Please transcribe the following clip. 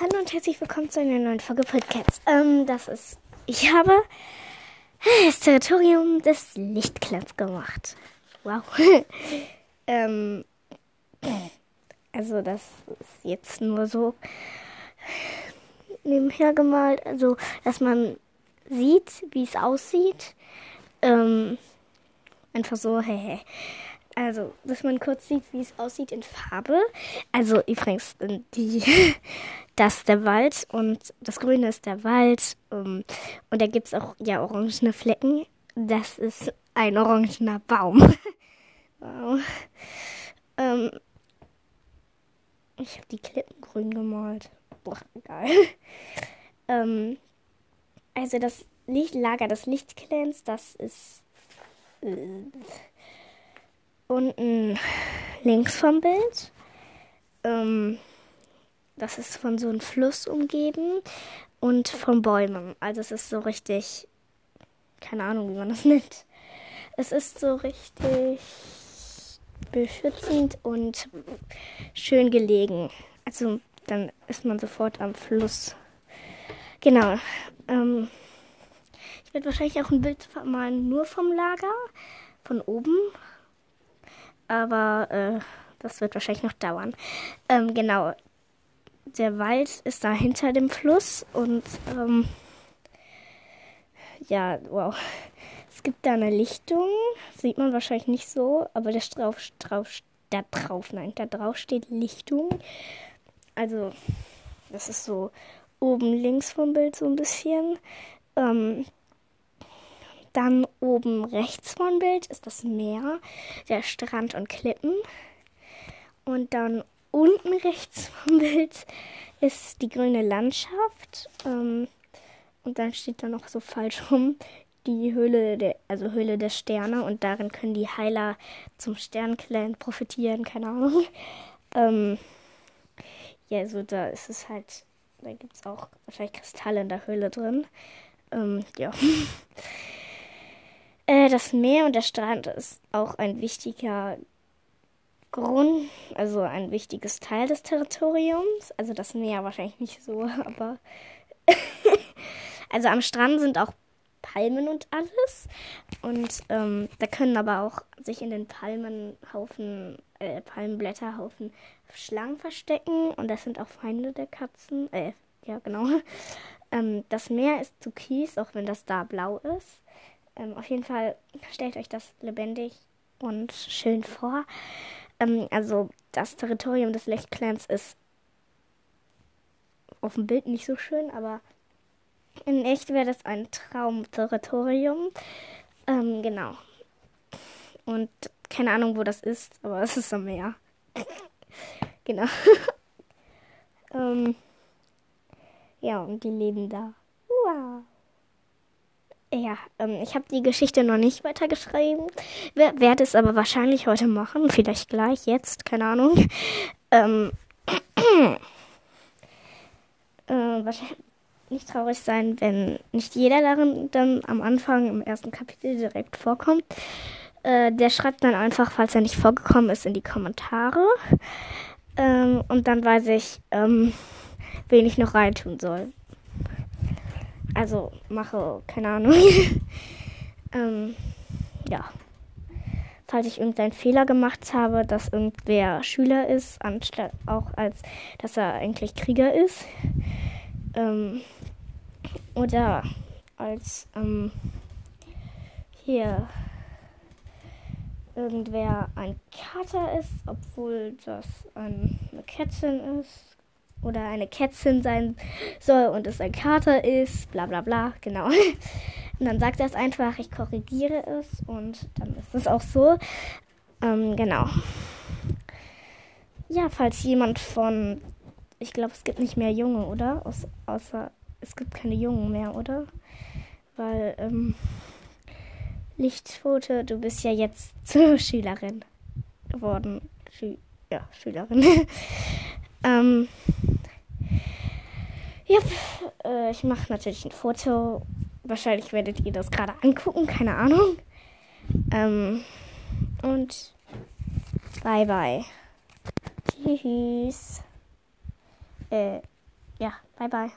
Hallo und herzlich willkommen zu einer neuen Folge Podcasts. Ähm, das ist, ich habe das Territorium des Lichtklapps gemacht. Wow. ähm, also das ist jetzt nur so nebenher gemalt, also dass man sieht, wie es aussieht. Ähm, einfach so, hehe. Also, dass man kurz sieht, wie es aussieht in Farbe. Also übrigens, die, das ist der Wald und das Grüne ist der Wald. Ähm, und da gibt es auch ja orangene Flecken. Das ist ein orangener Baum. wow. Ähm, ich habe die Klippen grün gemalt. Boah, egal. ähm, also das Lichtlager des Lichtclans, das ist äh, unten links vom Bild. Ähm, das ist von so einem Fluss umgeben und von Bäumen. Also es ist so richtig, keine Ahnung, wie man das nennt. Es ist so richtig beschützend und schön gelegen. Also dann ist man sofort am Fluss. Genau. Ähm, ich werde wahrscheinlich auch ein Bild malen nur vom Lager, von oben aber äh, das wird wahrscheinlich noch dauern. Ähm, genau. Der Wald ist da hinter dem Fluss und ähm, ja, wow. Es gibt da eine Lichtung, sieht man wahrscheinlich nicht so, aber da drauf, drauf, da drauf, nein, da drauf steht Lichtung. Also, das ist so oben links vom Bild so ein bisschen. Ähm, dann oben rechts vom Bild ist das Meer, der Strand und Klippen. Und dann unten rechts vom Bild ist die grüne Landschaft. Ähm, und dann steht da noch so falsch rum die Höhle der, also Höhle der Sterne und darin können die Heiler zum Sternclan profitieren, keine Ahnung. Ähm, ja, so da ist es halt, da gibt es auch wahrscheinlich Kristalle in der Höhle drin. Ähm, ja. Äh, das Meer und der Strand ist auch ein wichtiger Grund, also ein wichtiges Teil des Territoriums. Also das Meer wahrscheinlich nicht so, aber also am Strand sind auch Palmen und alles. Und ähm, da können aber auch sich in den Palmenhaufen, äh, Palmenblätterhaufen Schlangen verstecken. Und das sind auch Feinde der Katzen. Äh, ja, genau. Ähm, das Meer ist türkis, auch wenn das da blau ist. Ähm, auf jeden Fall stellt euch das lebendig und schön vor. Ähm, also das Territorium des Lichtclans ist auf dem Bild nicht so schön, aber in echt wäre das ein Traumterritorium. Ähm, genau. Und keine Ahnung, wo das ist, aber es ist am Meer. genau. ähm, ja, und die leben da. Ja, ähm, ich habe die Geschichte noch nicht weitergeschrieben. Werde es aber wahrscheinlich heute machen. Vielleicht gleich, jetzt, keine Ahnung. Ähm, äh, wahrscheinlich nicht traurig sein, wenn nicht jeder darin dann am Anfang im ersten Kapitel direkt vorkommt. Äh, der schreibt dann einfach, falls er nicht vorgekommen ist, in die Kommentare. Ähm, und dann weiß ich, ähm, wen ich noch reintun soll. Also mache, keine Ahnung. ähm, ja. Falls ich irgendeinen Fehler gemacht habe, dass irgendwer Schüler ist, anstatt auch als dass er eigentlich Krieger ist. Ähm, oder als ähm, hier irgendwer ein Kater ist, obwohl das eine Kätzchen ist oder eine Kätzchen sein soll und es ein Kater ist, bla bla bla, genau. Und dann sagt er es einfach, ich korrigiere es und dann ist es auch so. Ähm, genau. Ja, falls jemand von, ich glaube, es gibt nicht mehr Junge, oder? Aus, außer, es gibt keine Jungen mehr, oder? Weil, ähm, Lichtfoto, du bist ja jetzt zur Schülerin geworden. Schü ja, Schülerin. ähm, ja, äh, ich mache natürlich ein Foto. Wahrscheinlich werdet ihr das gerade angucken, keine Ahnung. Ähm, und bye bye. Tschüss. Äh, ja, bye bye.